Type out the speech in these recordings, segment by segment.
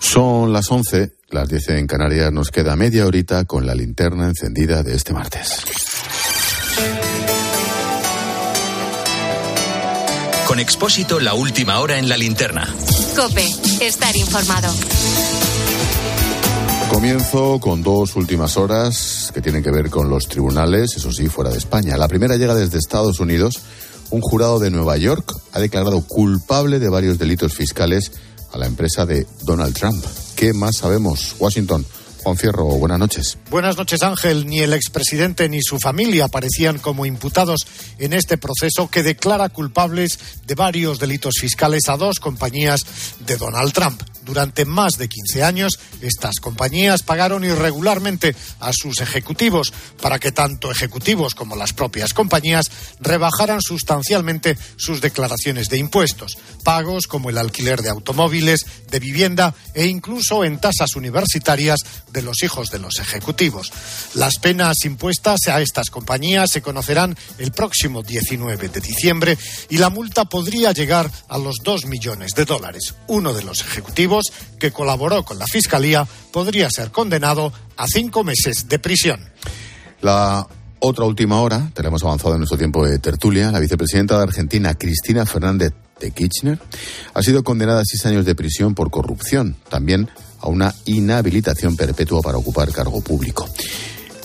Son las 11, las 10 en Canarias. Nos queda media horita con la linterna encendida de este martes. Con Expósito, la última hora en la linterna. Cope, estar informado. Comienzo con dos últimas horas que tienen que ver con los tribunales, eso sí, fuera de España. La primera llega desde Estados Unidos. Un jurado de Nueva York ha declarado culpable de varios delitos fiscales a la empresa de Donald Trump. ¿Qué más sabemos? Washington. Juan Fierro, buenas noches. Buenas noches, Ángel. Ni el expresidente ni su familia aparecían como imputados en este proceso que declara culpables de varios delitos fiscales a dos compañías de Donald Trump. Durante más de 15 años, estas compañías pagaron irregularmente a sus ejecutivos para que tanto ejecutivos como las propias compañías rebajaran sustancialmente sus declaraciones de impuestos, pagos como el alquiler de automóviles, de vivienda e incluso en tasas universitarias de los hijos de los ejecutivos. Las penas impuestas a estas compañías se conocerán el próximo 19 de diciembre y la multa podría llegar a los 2 millones de dólares. Uno de los ejecutivos que colaboró con la Fiscalía podría ser condenado a cinco meses de prisión. La otra última hora, tenemos avanzado en nuestro tiempo de tertulia, la vicepresidenta de Argentina, Cristina Fernández de Kirchner, ha sido condenada a seis años de prisión por corrupción, también a una inhabilitación perpetua para ocupar cargo público.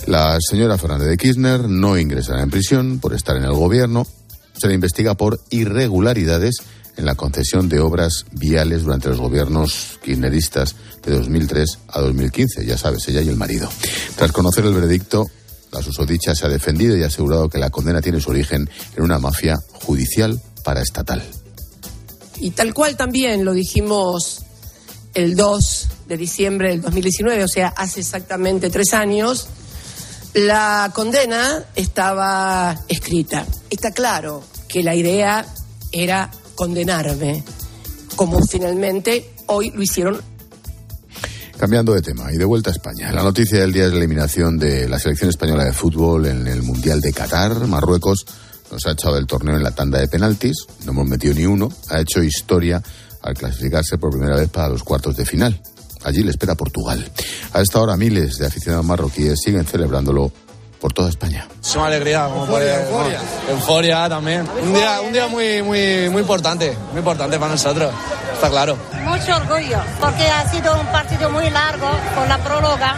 La señora Fernández de Kirchner no ingresará en prisión por estar en el gobierno. Se le investiga por irregularidades en la concesión de obras viales durante los gobiernos kirchneristas de 2003 a 2015. Ya sabes, ella y el marido. Tras conocer el veredicto, la susodicha se ha defendido y ha asegurado que la condena tiene su origen en una mafia judicial paraestatal. Y tal cual también lo dijimos el 2 de diciembre del 2019, o sea, hace exactamente tres años, la condena estaba escrita. Está claro que la idea era condenarme, como finalmente hoy lo hicieron. Cambiando de tema y de vuelta a España. La noticia del día es la eliminación de la selección española de fútbol en el Mundial de Qatar. Marruecos nos ha echado del torneo en la tanda de penaltis, no hemos metido ni uno, ha hecho historia al clasificarse por primera vez para los cuartos de final. Allí le espera Portugal. A esta hora miles de aficionados marroquíes siguen celebrándolo por toda España. Es una alegría, como euforia, euforia. euforia también. Un día, un día muy, muy, muy importante, muy importante para nosotros, está claro. Mucho orgullo, porque ha sido un partido muy largo con la próloga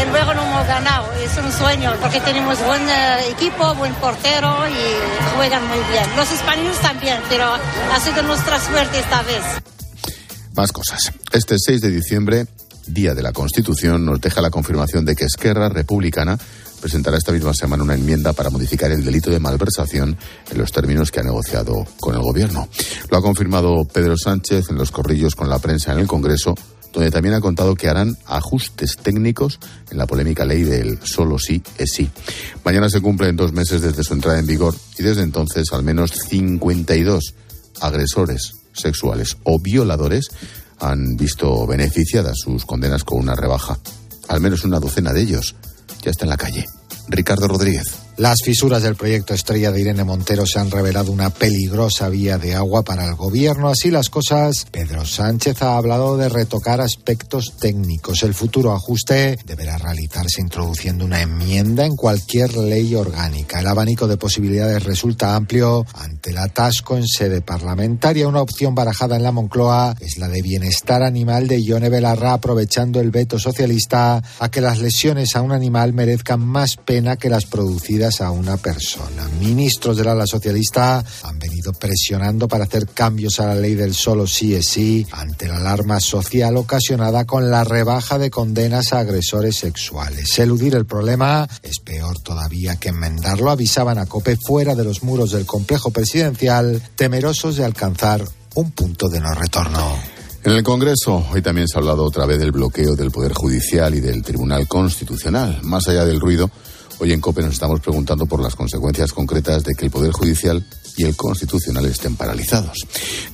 y luego no hemos ganado. Es un sueño, porque tenemos buen equipo, buen portero y juegan muy bien. Los españoles también, pero ha sido nuestra suerte esta vez. Más cosas. Este 6 de diciembre, Día de la Constitución, nos deja la confirmación de que Esquerra Republicana presentará esta misma semana una enmienda para modificar el delito de malversación en los términos que ha negociado con el Gobierno. Lo ha confirmado Pedro Sánchez en los corrillos con la prensa en el Congreso, donde también ha contado que harán ajustes técnicos en la polémica ley del solo sí es sí. Mañana se cumplen dos meses desde su entrada en vigor y desde entonces al menos 52 agresores sexuales o violadores han visto beneficiadas sus condenas con una rebaja. Al menos una docena de ellos ya está en la calle. Ricardo Rodríguez. Las fisuras del proyecto Estrella de Irene Montero se han revelado una peligrosa vía de agua para el gobierno. Así las cosas, Pedro Sánchez ha hablado de retocar aspectos técnicos. El futuro ajuste deberá realizarse introduciendo una enmienda en cualquier ley orgánica. El abanico de posibilidades resulta amplio ante el atasco en sede parlamentaria. Una opción barajada en la Moncloa es la de bienestar animal de Ione Belarra, aprovechando el veto socialista a que las lesiones a un animal merezcan más pena que las producidas a una persona. Ministros del ala socialista han venido presionando para hacer cambios a la ley del solo sí es sí ante la alarma social ocasionada con la rebaja de condenas a agresores sexuales. Eludir el problema es peor todavía que enmendarlo, avisaban a COPE fuera de los muros del complejo presidencial, temerosos de alcanzar un punto de no retorno. En el Congreso hoy también se ha hablado otra vez del bloqueo del Poder Judicial y del Tribunal Constitucional. Más allá del ruido, Hoy en COPE nos estamos preguntando por las consecuencias concretas de que el Poder Judicial y el Constitucional estén paralizados.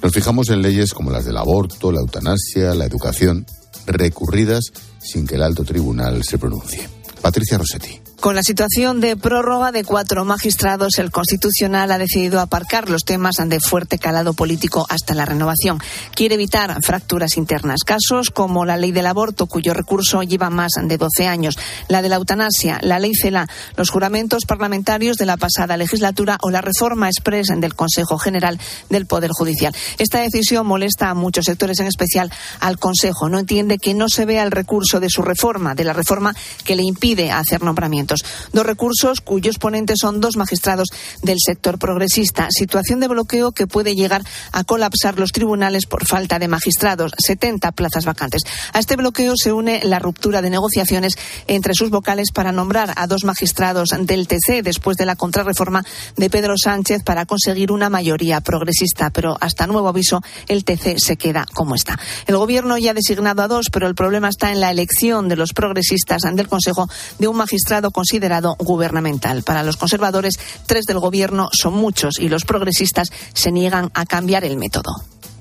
Nos fijamos en leyes como las del aborto, la eutanasia, la educación, recurridas sin que el alto tribunal se pronuncie. Patricia Rossetti. Con la situación de prórroga de cuatro magistrados, el Constitucional ha decidido aparcar los temas de fuerte calado político hasta la renovación. Quiere evitar fracturas internas. Casos como la ley del aborto, cuyo recurso lleva más de 12 años, la de la eutanasia, la ley CELA, los juramentos parlamentarios de la pasada legislatura o la reforma express del Consejo General del Poder Judicial. Esta decisión molesta a muchos sectores, en especial al Consejo. No entiende que no se vea el recurso de su reforma, de la reforma que le impide hacer nombramientos. Dos recursos cuyos ponentes son dos magistrados del sector progresista. Situación de bloqueo que puede llegar a colapsar los tribunales por falta de magistrados. 70 plazas vacantes. A este bloqueo se une la ruptura de negociaciones entre sus vocales para nombrar a dos magistrados del TC después de la contrarreforma de Pedro Sánchez para conseguir una mayoría progresista. Pero hasta nuevo aviso, el TC se queda como está. El gobierno ya ha designado a dos, pero el problema está en la elección de los progresistas del Consejo de un magistrado considerado gubernamental. Para los conservadores, tres del gobierno son muchos y los progresistas se niegan a cambiar el método.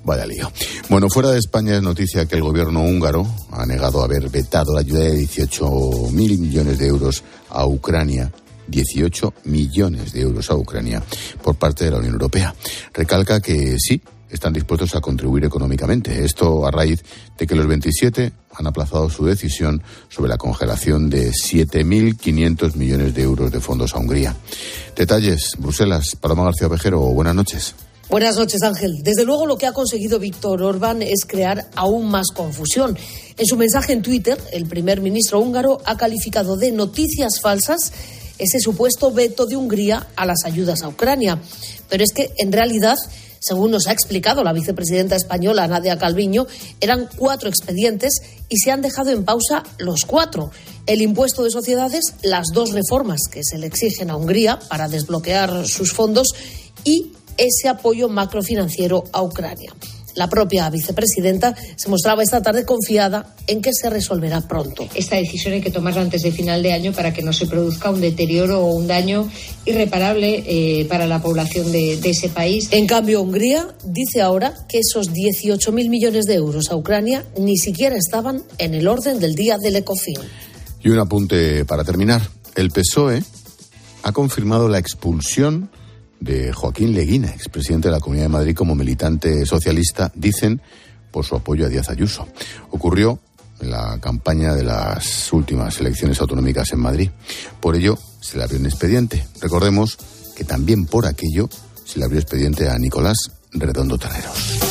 Vaya lío. Bueno, fuera de España es noticia que el gobierno húngaro ha negado haber vetado la ayuda de 18 mil millones de euros a Ucrania 18 millones de euros a Ucrania por parte de la Unión Europea. Recalca que sí, están dispuestos a contribuir económicamente. Esto a raíz de que los 27 han aplazado su decisión sobre la congelación de 7.500 millones de euros de fondos a Hungría. Detalles, Bruselas, Paloma García Vejero, buenas noches. Buenas noches, Ángel. Desde luego lo que ha conseguido Víctor Orbán es crear aún más confusión. En su mensaje en Twitter, el primer ministro húngaro ha calificado de noticias falsas ese supuesto veto de Hungría a las ayudas a Ucrania. Pero es que, en realidad, según nos ha explicado la vicepresidenta española Nadia Calviño, eran cuatro expedientes y se han dejado en pausa los cuatro. El impuesto de sociedades, las dos reformas que se le exigen a Hungría para desbloquear sus fondos y ese apoyo macrofinanciero a Ucrania. La propia vicepresidenta se mostraba esta tarde confiada en que se resolverá pronto. Esta decisión hay que tomarla antes de final de año para que no se produzca un deterioro o un daño irreparable eh, para la población de, de, ese país. En cambio, Hungría dice ahora que esos 18.000 millones de euros a Ucrania ni siquiera estaban en el orden del día del ECOFIN. Y un apunte para terminar. El PSOE ha confirmado la expulsión de Joaquín Leguina, expresidente de la Comunidad de Madrid como militante socialista, dicen por su apoyo a Díaz Ayuso. Ocurrió en la campaña de las últimas elecciones autonómicas en Madrid. Por ello, se le abrió un expediente. Recordemos que también por aquello se le abrió expediente a Nicolás Redondo Terreros.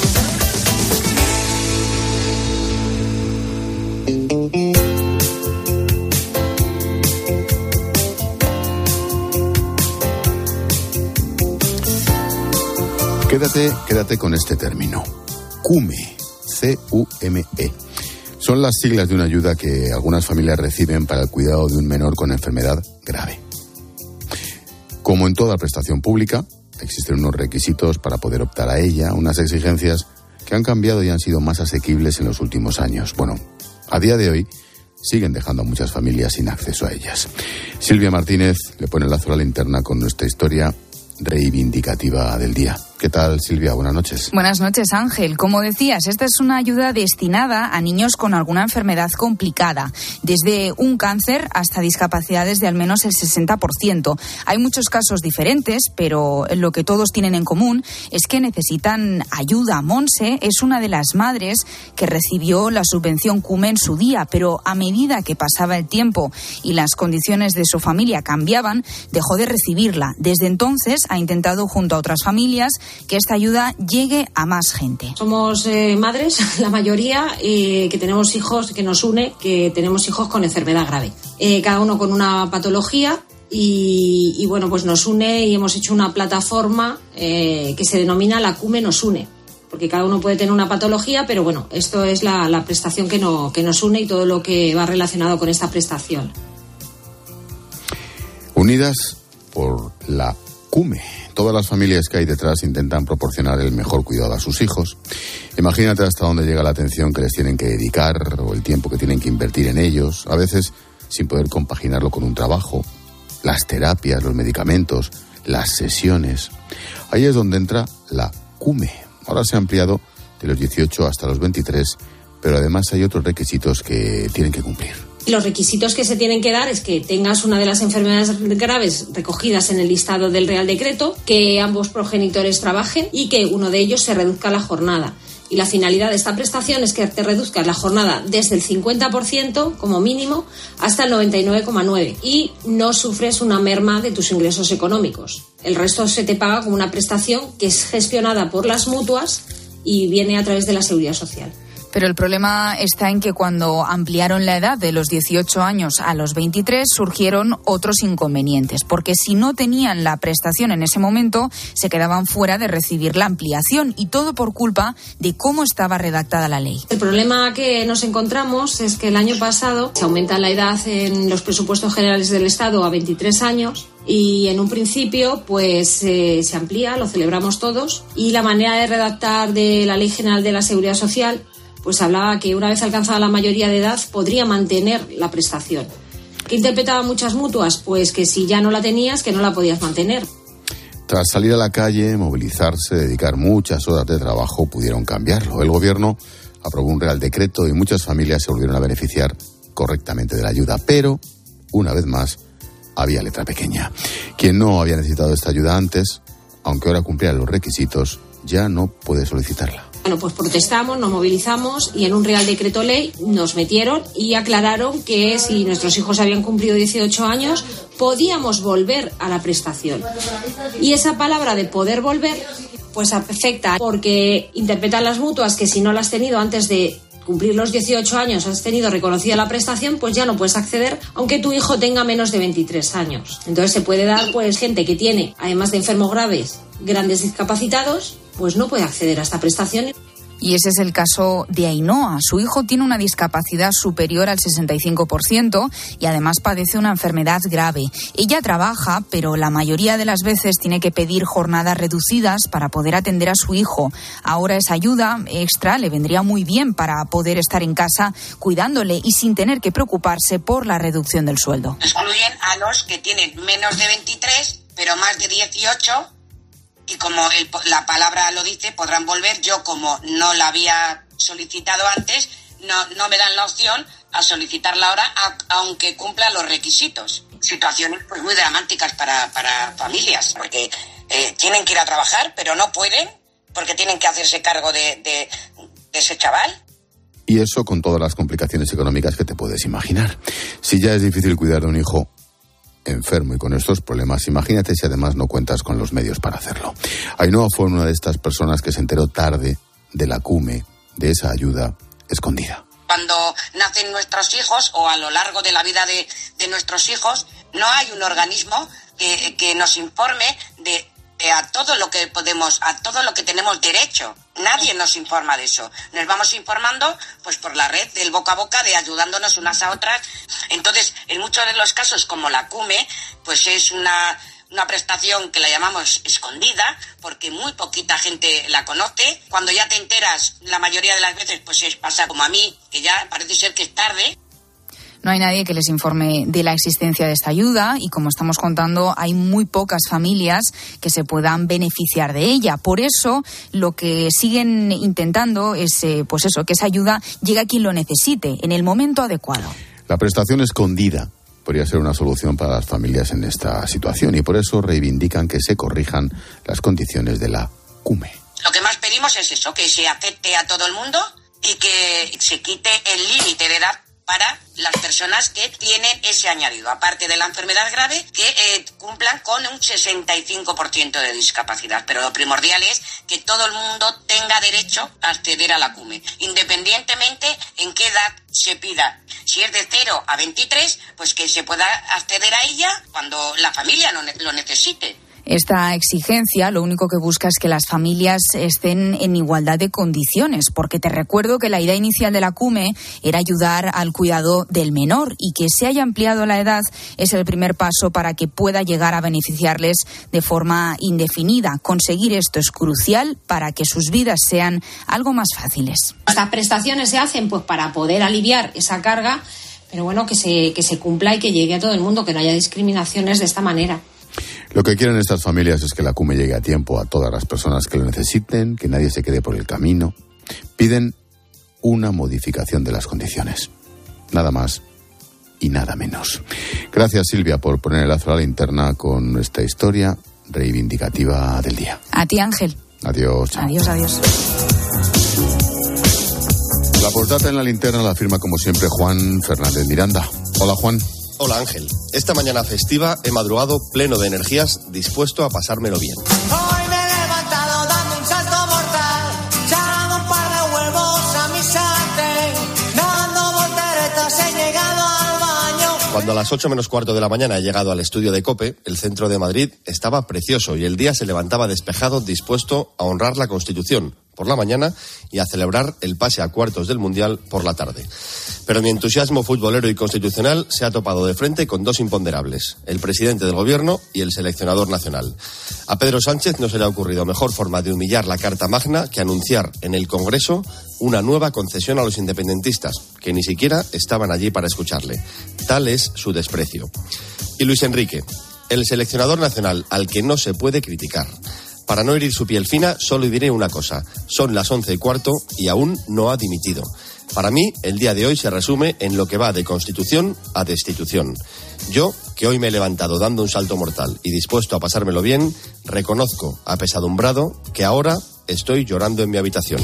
Quédate, quédate con este término. CUME, C-U-M-E. Son las siglas de una ayuda que algunas familias reciben para el cuidado de un menor con enfermedad grave. Como en toda prestación pública, existen unos requisitos para poder optar a ella, unas exigencias que han cambiado y han sido más asequibles en los últimos años. Bueno, a día de hoy siguen dejando a muchas familias sin acceso a ellas. Silvia Martínez le pone el lazo a la linterna con nuestra historia reivindicativa del día. ¿Qué tal, Silvia? Buenas noches. Buenas noches, Ángel. Como decías, esta es una ayuda destinada a niños con alguna enfermedad complicada, desde un cáncer hasta discapacidades de al menos el 60%. Hay muchos casos diferentes, pero lo que todos tienen en común es que necesitan ayuda. Monse es una de las madres que recibió la subvención CUME en su día, pero a medida que pasaba el tiempo y las condiciones de su familia cambiaban, dejó de recibirla. Desde entonces ha intentado, junto a otras familias, que esta ayuda llegue a más gente. Somos eh, madres, la mayoría, eh, que tenemos hijos, que nos une, que tenemos hijos con enfermedad grave. Eh, cada uno con una patología y, y, bueno, pues nos une y hemos hecho una plataforma que se denomina La CUME nos une. Porque cada uno puede tener una patología, pero bueno, esto es la, la prestación que, no, que nos une y todo lo que va relacionado con esta prestación. Unidas por la CUME Todas las familias que hay detrás intentan proporcionar el mejor cuidado a sus hijos. Imagínate hasta dónde llega la atención que les tienen que dedicar o el tiempo que tienen que invertir en ellos, a veces sin poder compaginarlo con un trabajo, las terapias, los medicamentos, las sesiones. Ahí es donde entra la CUME. Ahora se ha ampliado de los 18 hasta los 23, pero además hay otros requisitos que tienen que cumplir. Los requisitos que se tienen que dar es que tengas una de las enfermedades graves recogidas en el listado del Real Decreto, que ambos progenitores trabajen y que uno de ellos se reduzca la jornada. Y la finalidad de esta prestación es que te reduzcas la jornada desde el 50% como mínimo hasta el 99,9% y no sufres una merma de tus ingresos económicos. El resto se te paga como una prestación que es gestionada por las mutuas y viene a través de la seguridad social. Pero el problema está en que cuando ampliaron la edad de los 18 años a los 23 surgieron otros inconvenientes, porque si no tenían la prestación en ese momento, se quedaban fuera de recibir la ampliación y todo por culpa de cómo estaba redactada la ley. El problema que nos encontramos es que el año pasado se aumenta la edad en los presupuestos generales del Estado a 23 años y en un principio pues eh, se amplía, lo celebramos todos y la manera de redactar de la Ley General de la Seguridad Social pues hablaba que una vez alcanzada la mayoría de edad podría mantener la prestación. ¿Qué interpretaban muchas mutuas? Pues que si ya no la tenías, que no la podías mantener. Tras salir a la calle, movilizarse, dedicar muchas horas de trabajo, pudieron cambiarlo. El gobierno aprobó un real decreto y muchas familias se volvieron a beneficiar correctamente de la ayuda. Pero, una vez más, había letra pequeña. Quien no había necesitado esta ayuda antes, aunque ahora cumpliera los requisitos, ya no puede solicitarla. Bueno, pues protestamos, nos movilizamos y en un Real Decreto Ley nos metieron y aclararon que si nuestros hijos habían cumplido 18 años podíamos volver a la prestación. Y esa palabra de poder volver pues afecta porque interpretan las mutuas que si no la has tenido antes de cumplir los 18 años, has tenido reconocida la prestación, pues ya no puedes acceder, aunque tu hijo tenga menos de 23 años. Entonces se puede dar, pues, gente que tiene, además de enfermos graves, grandes discapacitados, pues no puede acceder a esta prestación. Y ese es el caso de Ainhoa. Su hijo tiene una discapacidad superior al 65% y además padece una enfermedad grave. Ella trabaja, pero la mayoría de las veces tiene que pedir jornadas reducidas para poder atender a su hijo. Ahora esa ayuda extra le vendría muy bien para poder estar en casa cuidándole y sin tener que preocuparse por la reducción del sueldo. Excluyen a los que tienen menos de 23, pero más de 18 y como la palabra lo dice, podrán volver. Yo como no la había solicitado antes, no, no me dan la opción a solicitarla ahora, aunque cumpla los requisitos. Situaciones pues, muy dramáticas para, para familias, porque eh, tienen que ir a trabajar, pero no pueden, porque tienen que hacerse cargo de, de ese chaval. Y eso con todas las complicaciones económicas que te puedes imaginar. Si ya es difícil cuidar de un hijo enfermo y con estos problemas, imagínate si además no cuentas con los medios para hacerlo. Ainhoa fue una de estas personas que se enteró tarde de la CUME, de esa ayuda escondida. Cuando nacen nuestros hijos o a lo largo de la vida de, nuestros hijos, no hay un organismo que, que nos informe de a todo lo que podemos, a todo lo que tenemos derecho. Nadie nos informa de eso. Nos vamos informando pues por la red del boca a boca de ayudándonos unas a otras. Entonces, en muchos de los casos como la CUME, pues es una una prestación que la llamamos escondida, porque muy poquita gente la conoce. Cuando ya te enteras, la mayoría de las veces, pues es pasa como a mí, que ya parece ser que es tarde. No hay nadie que les informe de la existencia de esta ayuda y, como estamos contando, hay muy pocas familias que se puedan beneficiar de ella. Por eso, lo que siguen intentando es, eh, pues eso, que esa ayuda llegue a quien lo necesite en el momento adecuado. La prestación escondida podría ser una solución para las familias en esta situación y por eso reivindican que se corrijan las condiciones de la CUME. Lo que más pedimos es eso, que se acepte a todo el mundo y que se quite el límite de edad para las personas que tienen ese añadido, aparte de la enfermedad grave, que eh, cumplan con un 65% de discapacidad. Pero lo primordial es que todo el mundo tenga derecho a acceder a la CUME, independientemente en qué edad se pida. Si es de 0 a 23, pues que se pueda acceder a ella cuando la familia lo necesite. Esta exigencia lo único que busca es que las familias estén en igualdad de condiciones, porque te recuerdo que la idea inicial de la CUME era ayudar al cuidado del menor y que se haya ampliado la edad es el primer paso para que pueda llegar a beneficiarles de forma indefinida. Conseguir esto es crucial para que sus vidas sean algo más fáciles. Estas prestaciones se hacen pues para poder aliviar esa carga, pero bueno, que se, que se cumpla y que llegue a todo el mundo, que no haya discriminaciones de esta manera. Lo que quieren estas familias es que la CUME llegue a tiempo a todas las personas que lo necesiten, que nadie se quede por el camino. Piden una modificación de las condiciones. Nada más y nada menos. Gracias Silvia por poner el lazo a la linterna con esta historia reivindicativa del día. A ti Ángel. Adiós. Adiós, adiós. La portada en la linterna la firma como siempre Juan Fernández Miranda. Hola Juan. Hola Ángel. Esta mañana festiva he madrugado pleno de energías, dispuesto a pasármelo bien. Cuando a las 8 menos cuarto de la mañana he llegado al estudio de COPE, el centro de Madrid estaba precioso y el día se levantaba despejado, dispuesto a honrar la Constitución por la mañana y a celebrar el pase a cuartos del Mundial por la tarde. Pero mi entusiasmo futbolero y constitucional se ha topado de frente con dos imponderables, el presidente del Gobierno y el seleccionador nacional. A Pedro Sánchez no se le ha ocurrido mejor forma de humillar la Carta Magna que anunciar en el Congreso una nueva concesión a los independentistas, que ni siquiera estaban allí para escucharle. Tal es su desprecio. Y Luis Enrique, el seleccionador nacional al que no se puede criticar. Para no herir su piel fina, solo diré una cosa. Son las once y cuarto y aún no ha dimitido. Para mí, el día de hoy se resume en lo que va de constitución a destitución. Yo, que hoy me he levantado dando un salto mortal y dispuesto a pasármelo bien, reconozco, apesadumbrado, que ahora estoy llorando en mi habitación.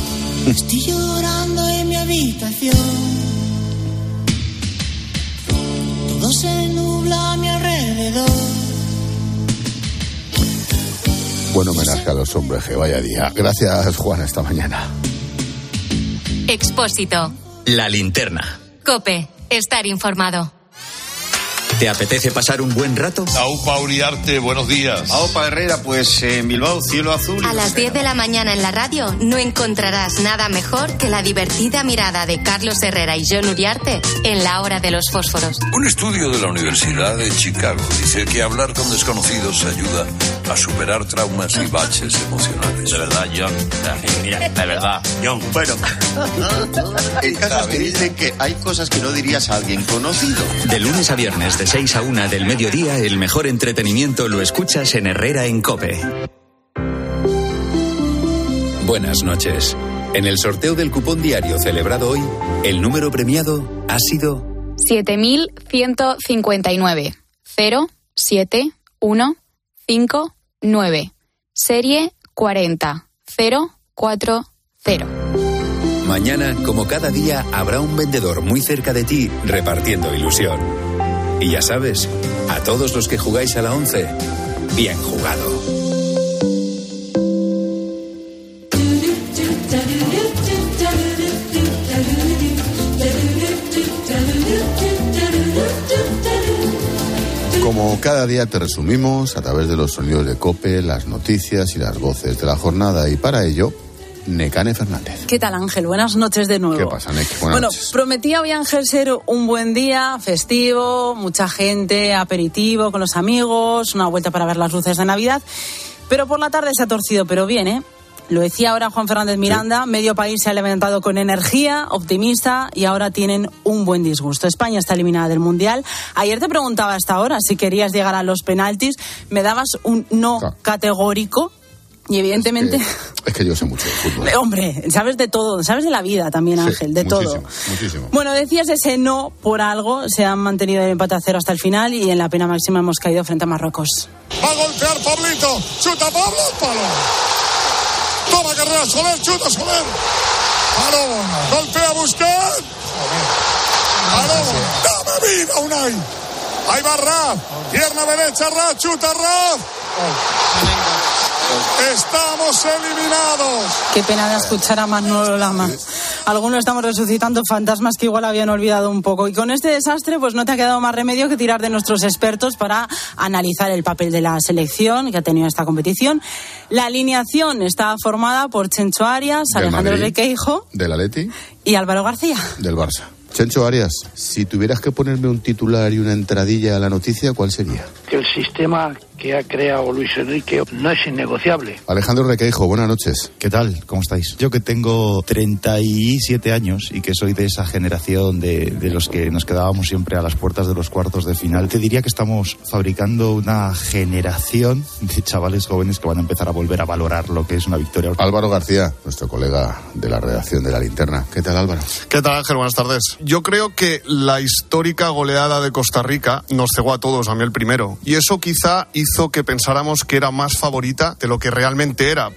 Estoy llorando en mi habitación. Todo se nubla a mi alrededor. Buen homenaje a los hombres, que vaya día. Gracias Juan, esta mañana. Expósito. La linterna. Cope. Estar informado. ¿Te apetece pasar un buen rato? Aupa Uriarte, buenos días. Aupa Herrera, pues en Bilbao, cielo azul. A las 10 de la mañana en la radio no encontrarás nada mejor que la divertida mirada de Carlos Herrera y John Uriarte en la hora de los fósforos. Un estudio de la Universidad de Chicago dice que hablar con desconocidos ayuda a superar traumas y baches emocionales. De verdad, John. Mira, de verdad, John. Bueno, el caso es que dicen que hay cosas que no dirías a alguien conocido. De lunes a viernes, de 6 a 1 del mediodía, el mejor entretenimiento lo escuchas en Herrera en Cope. Buenas noches. En el sorteo del cupón diario celebrado hoy, el número premiado ha sido 7159 0 7 1 5 9. Serie 40 040. Mañana, como cada día, habrá un vendedor muy cerca de ti repartiendo ilusión. Y ya sabes, a todos los que jugáis a la 11, bien jugado. Como cada día te resumimos a través de los sonidos de Cope, las noticias y las voces de la jornada y para ello, Necane Fernández. ¿Qué tal Ángel? Buenas noches de nuevo. ¿Qué pasa, Nec? Buenas bueno, noches. prometía hoy Ángel ser un buen día, festivo, mucha gente, aperitivo con los amigos, una vuelta para ver las luces de Navidad, pero por la tarde se ha torcido, pero bien, ¿eh? Lo decía ahora Juan Fernández Miranda, medio país se ha levantado con energía, optimista y ahora tienen un buen disgusto. España está eliminada del Mundial. Ayer te preguntaba hasta ahora si querías llegar a los penaltis, me dabas un no categórico y evidentemente... Es que yo sé mucho de fútbol. Hombre, sabes de todo, sabes de la vida también, Sí, Ángel, de muchísimo, todo. Muchísimo. Bueno, decías ese no por algo, se han mantenido el empate a cero hasta el final y en la pena máxima hemos caído frente a Marruecos. Va a golpear Pablito. Chuta Pablo, palo. Toma carrera Soler, chuta Soler. Palo, golpea Busquets. Palo, dame vida, Unai. Ahí va Raf. Pierna derecha, Raf, chuta Raf. Estamos eliminados. Qué pena de escuchar a Manolo Lama. Algunos estamos resucitando fantasmas que igual habían olvidado un poco. Y con este desastre, pues no te ha quedado más remedio que tirar de nuestros expertos para analizar el papel de la selección que ha tenido esta competición. La alineación está formada por Chencho Arias, Del Alejandro Madrid. Requeijo Del Atleti, y Álvaro García. del Barça. Chencho Arias, si tuvieras que ponerme un titular y una entradilla a la noticia, ¿cuál sería? que el sistema que ha creado Luis Enrique no es innegociable. Alejandro Requeijo, buenas noches. ¿Qué tal? ¿Cómo estáis? Yo que tengo 37 años y que soy de esa generación de, de, los que nos quedábamos siempre a las puertas de los cuartos de final, te diría que estamos fabricando una generación de chavales jóvenes que van a empezar a volver a valorar lo que es una victoria. Álvaro García, nuestro colega de la redacción de La Linterna. ¿Qué tal, Álvaro? ¿Qué tal, Ángel? Buenas tardes. Yo creo que la histórica goleada de Costa Rica nos cegó a todos, a mí el primero. Y eso quizá hizo que pensáramos que era más favorita de lo que realmente era.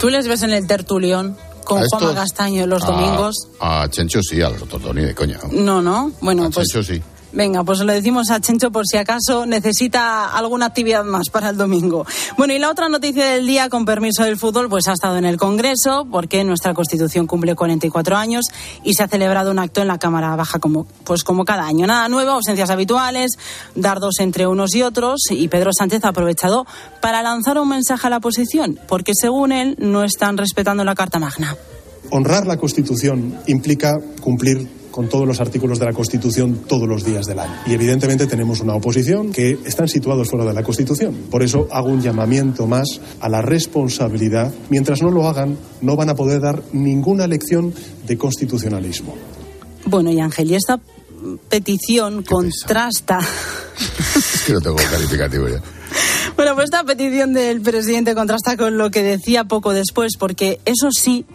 ¿Tú les ves en el tertulión? Con Juanma Castaño los a, domingos. A Chencho sí, a los otros ni de coña. No, no. Bueno, a pues. Chencho sí. Venga, pues le decimos a Chencho por si acaso necesita alguna actividad más para el domingo. Bueno, y la otra noticia del día, con permiso del fútbol, pues ha estado en el Congreso, porque nuestra Constitución cumple 44 años y se ha celebrado un acto en la Cámara Baja como, pues como cada año. Nada nuevo, ausencias habituales, dardos entre unos y otros, y Pedro Sánchez ha aprovechado para lanzar un mensaje a la oposición, porque según él no están respetando la Carta Magna. Honrar la Constitución implica cumplir con todos los artículos de la Constitución todos los días del año. Y evidentemente tenemos una oposición que están situados fuera de la Constitución. Por eso hago un llamamiento más a la responsabilidad. Mientras no lo hagan, no van a poder dar ninguna lección de constitucionalismo. Bueno, y Ángel, y esta petición contrasta. es que no tengo calificativo ya. Bueno, pues esta petición del presidente contrasta con lo que decía poco después, porque eso sí,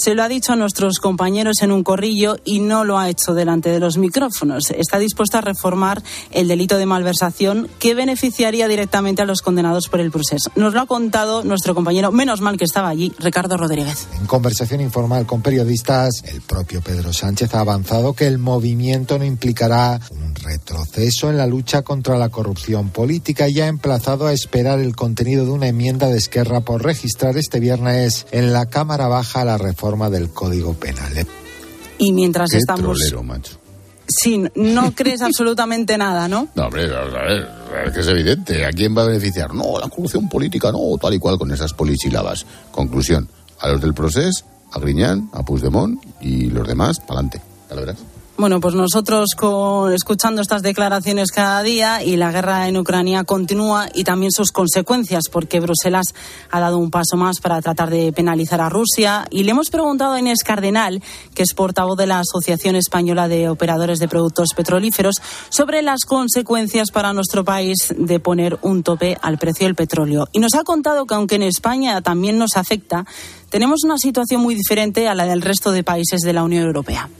se lo ha dicho a nuestros compañeros en un corrillo y no lo ha hecho delante de los micrófonos. Está dispuesto a reformar el delito de malversación que beneficiaría directamente a los condenados por el proceso. Nos lo ha contado nuestro compañero, menos mal que estaba allí, Ricardo Rodríguez. En conversación informal con periodistas, el propio Pedro Sánchez ha avanzado que el movimiento no implicará un retroceso en la lucha contra la corrupción política y ha emplazado a esperar el contenido de una enmienda de Esquerra por registrar este viernes en la Cámara Baja la reforma del Código Penal. Y mientras Qué estamos... trolero, macho. Sí, no crees absolutamente nada, ¿no? No, hombre, a ver, es que es evidente. ¿A quién va a beneficiar? No, la corrupción política, no, tal y cual con esas polisílabas. Conclusión, a los del proceso, a Griñán, a Puigdemont y los demás, pa'lante. Ya lo verás. Bueno, pues nosotros con, escuchando estas declaraciones cada día y la guerra en Ucrania continúa y también sus consecuencias, porque Bruselas ha dado un paso más para tratar de penalizar a Rusia. Y le hemos preguntado a Inés Cardenal, que es portavoz de la Asociación Española de Operadores de Productos Petrolíferos, sobre las consecuencias para nuestro país de poner un tope al precio del petróleo. Y nos ha contado que aunque en España también nos afecta, tenemos una situación muy diferente a la del resto de países de la Unión Europea.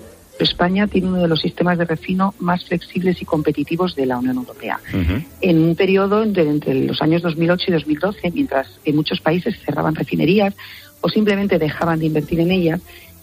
España tiene uno de los sistemas de refino más flexibles y competitivos de la Unión Europea. Uh -huh. En un periodo entre, entre, los años 2008 y 2012, mientras en muchos países cerraban refinerías o simplemente dejaban de invertir en ellas,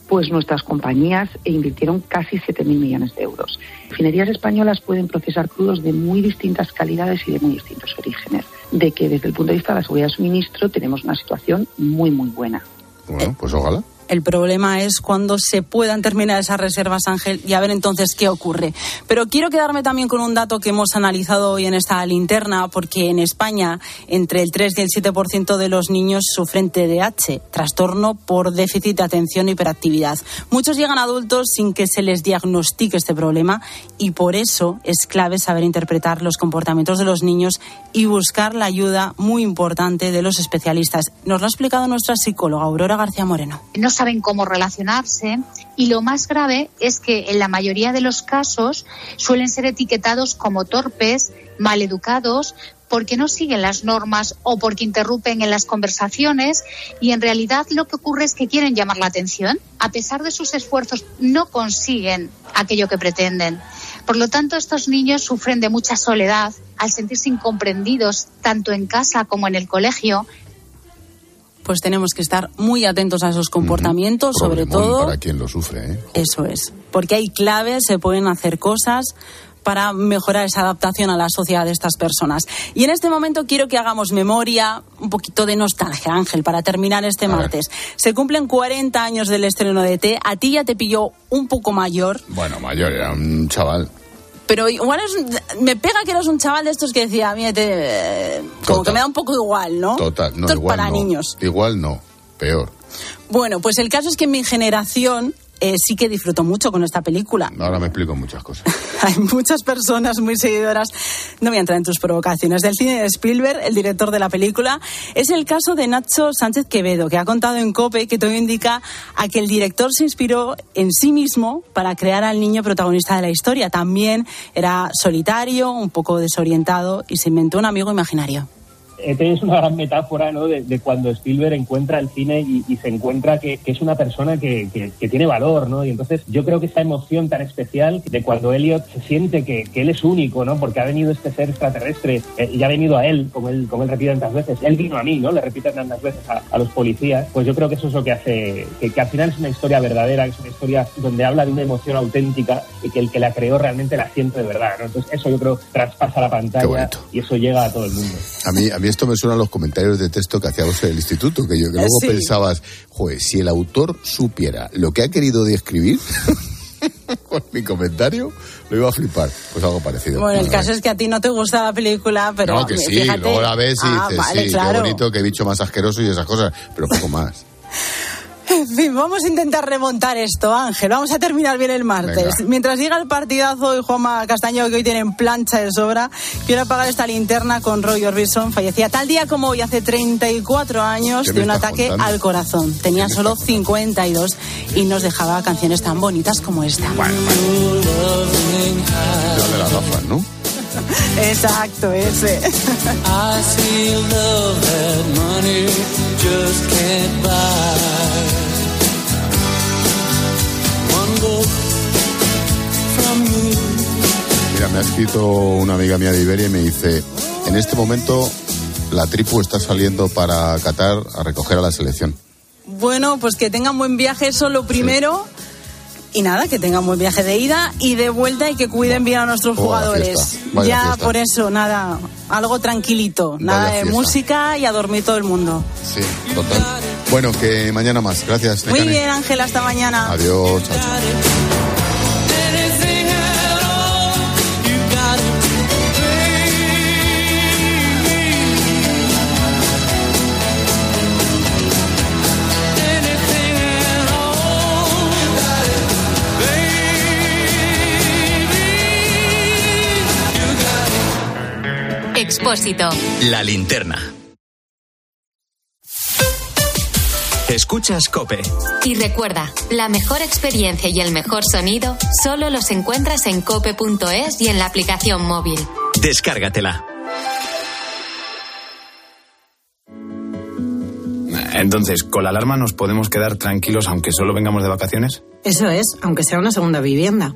pues nuestras compañías invirtieron casi 7.000 millones de euros. Refinerías españolas pueden procesar crudos de muy distintas calidades y de muy distintos orígenes. De que desde el punto de vista de la seguridad de suministro tenemos una situación muy, muy buena. Bueno, pues ojalá. El problema es cuando se puedan terminar esas reservas, Ángel, y a ver entonces qué ocurre. Pero quiero quedarme también con un dato que hemos analizado hoy en esta linterna, porque en España entre el 3 y el 7% de los niños sufren TDAH, trastorno por déficit de atención e hiperactividad. Muchos llegan adultos sin que se les diagnostique este problema y por eso es clave saber interpretar los comportamientos de los niños y buscar la ayuda muy importante de los especialistas. Nos lo ha explicado nuestra psicóloga Aurora García Moreno. No saben cómo relacionarse y lo más grave es que en la mayoría de los casos suelen ser etiquetados como torpes, maleducados, porque no siguen las normas o porque interrumpen en las conversaciones y en realidad lo que ocurre es que quieren llamar la atención. A pesar de sus esfuerzos no consiguen aquello que pretenden. Por lo tanto, estos niños sufren de mucha soledad al sentirse incomprendidos tanto en casa como en el colegio pues tenemos que estar muy atentos a esos comportamientos, uh -huh. sobre todo. Para quien lo sufre, ¿eh? Eso es. Porque hay claves, se pueden hacer cosas para mejorar esa adaptación a la sociedad de estas personas. Y en este momento quiero que hagamos memoria, un poquito de nostalgia, Ángel, para terminar este A martes. Se cumplen 40 años del estreno de T. A ti ya te pilló un poco mayor. Bueno, mayor, era un chaval. Pero igual es, me pega que eres un chaval de estos que decía, mira, te, como que me da un poco igual, ¿no? Total, no, Esto es igual para no. niños. Igual no, peor. Bueno, pues el caso es que en mi generación eh, sí que disfrutó mucho con esta película. Ahora me explico muchas cosas. Hay muchas personas muy seguidoras, no voy a entrar en tus provocaciones, del cine de Spielberg, el director de la película. Es el caso de Nacho Sánchez Quevedo, que ha contado en COPE que todo indica a que el director se inspiró en sí mismo para crear al niño protagonista de la historia. También era solitario, un poco desorientado y se inventó un amigo imaginario. ET es una gran metáfora ¿no? de, cuando Spielberg encuentra el cine y, se encuentra que, es una persona que, que, tiene valor, ¿no? Y entonces yo creo que esa emoción tan especial de cuando Elliot se siente que, él es único, ¿no? Porque ha venido este ser extraterrestre eh, y ha venido a él, como él, como él repite tantas veces. Él vino a mí, ¿no? Le repite tantas veces a, los policías. Pues yo creo que eso es lo que hace que, al final es una historia verdadera, es una historia donde habla de una emoción auténtica y que el que la creó realmente la siente de verdad, ¿no? Entonces eso yo creo traspasa la pantalla y eso llega a todo el mundo. A mí, a mí esto me suena a los comentarios de texto que hacíamos en el instituto, que yo que luego pensabas, joder, si el autor supiera lo que ha querido describir con mi comentario, lo iba a flipar. Pues algo parecido. Bueno, el caso es que a ti no te gusta la película, pero. No, que sí, luego la ves y ah, dices, sí, qué bonito, qué bicho más asqueroso y esas cosas, pero poco más. En fin, vamos a intentar remontar esto, Ángel. Vamos a terminar bien el martes. Mientras llega el partidazo y Juanma Castaño, que hoy tienen plancha de sobra, quiero apagar esta linterna con Roy Orbison. Fallecía tal día como hoy, hace 34 años, de un ataque al corazón. Tenía solo 52 y nos dejaba canciones tan bonitas como esta. Bueno, de las gafas, ¿no? Exacto, ese. Mira, me ha escrito una amiga mía de Iberia y me dice, en este momento la tripu está saliendo para Qatar a recoger a la selección. Bueno, pues que tengan buen viaje, eso lo primero. Y nada, que tengan buen viaje de ida y de vuelta y que cuiden bien a nuestros jugadores. ya por eso, nada, algo tranquilito, nada de música y a dormir todo el mundo. Sí, total. Bueno, que mañana más. Gracias. Muy bien, Ángel, hasta mañana. Adiós, chao. Expósito. La linterna. Escuchas Cope. Y recuerda, la mejor experiencia y el mejor sonido solo los encuentras en cope.es y en la aplicación móvil. Descárgatela. Entonces, ¿con la alarma nos podemos quedar tranquilos aunque solo vengamos de vacaciones? Eso es, aunque sea una segunda vivienda.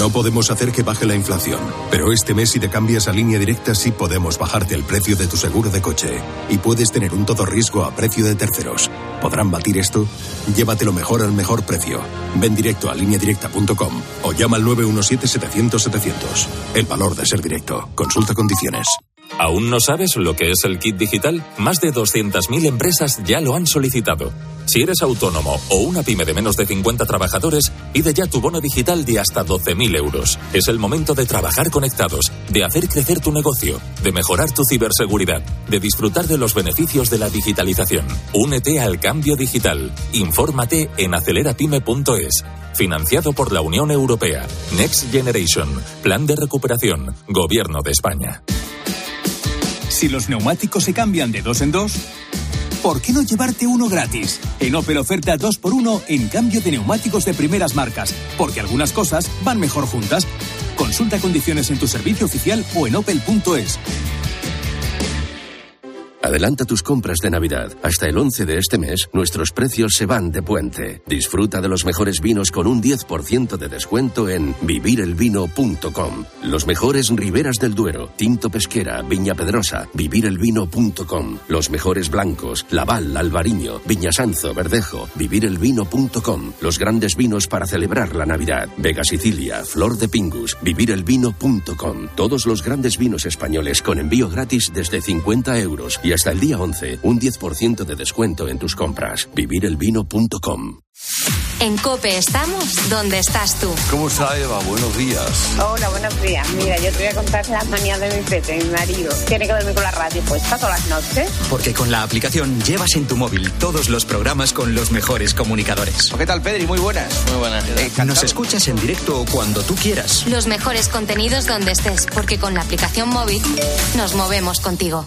No podemos hacer que baje la inflación, pero este mes si te cambias a línea directa sí podemos bajarte el precio de tu seguro de coche y puedes tener un todo riesgo a precio de terceros. ¿Podrán batir esto? Llévatelo mejor al mejor precio. Ven directo a lineadirecta.com o llama al 917-700-700. El valor de ser directo. Consulta condiciones. ¿Aún no sabes lo que es el kit digital? Más de 200.000 empresas ya lo han solicitado. Si eres autónomo o una pyme de menos de 50 trabajadores, pide ya tu bono digital de hasta 12.000 euros. Es el momento de trabajar conectados, de hacer crecer tu negocio, de mejorar tu ciberseguridad, de disfrutar de los beneficios de la digitalización. Únete al cambio digital. Infórmate en acelerapyme.es. Financiado por la Unión Europea. Next Generation. Plan de recuperación. Gobierno de España. Si los neumáticos se cambian de dos en dos, ¿por qué no llevarte uno gratis? En Opel oferta 2x1 en cambio de neumáticos de primeras marcas, porque algunas cosas van mejor juntas. Consulta condiciones en tu servicio oficial o en opel.es. Adelanta tus compras de Navidad. Hasta el 11 de este mes, nuestros precios se van de puente. Disfruta de los mejores vinos con un 10% de descuento en vivirelvino.com. Los mejores Riberas del Duero, Tinto Pesquera, Viña Pedrosa, vivirelvino.com. Los mejores blancos, Laval, Albariño, Viñasanzo, Verdejo, vivirelvino.com. Los grandes vinos para celebrar la Navidad. Vega Sicilia, Flor de Pingus, vivirelvino.com. Todos los grandes vinos españoles con envío gratis desde 50 euros y hasta el día 11 un 10% de descuento en tus compras. Vivirelvino.com. En Cope estamos donde estás tú. ¿Cómo está Eva? Buenos días. Hola, buenos días. Mira, yo te voy a contar las manías de mi pete, mi marido. Tiene que dormir con la radio puesta todas las noches. Porque con la aplicación llevas en tu móvil todos los programas con los mejores comunicadores. ¿Qué tal, Pedri? Muy buenas. Muy buenas. Nos escuchas en directo o cuando tú quieras. Los mejores contenidos donde estés, porque con la aplicación móvil nos movemos contigo.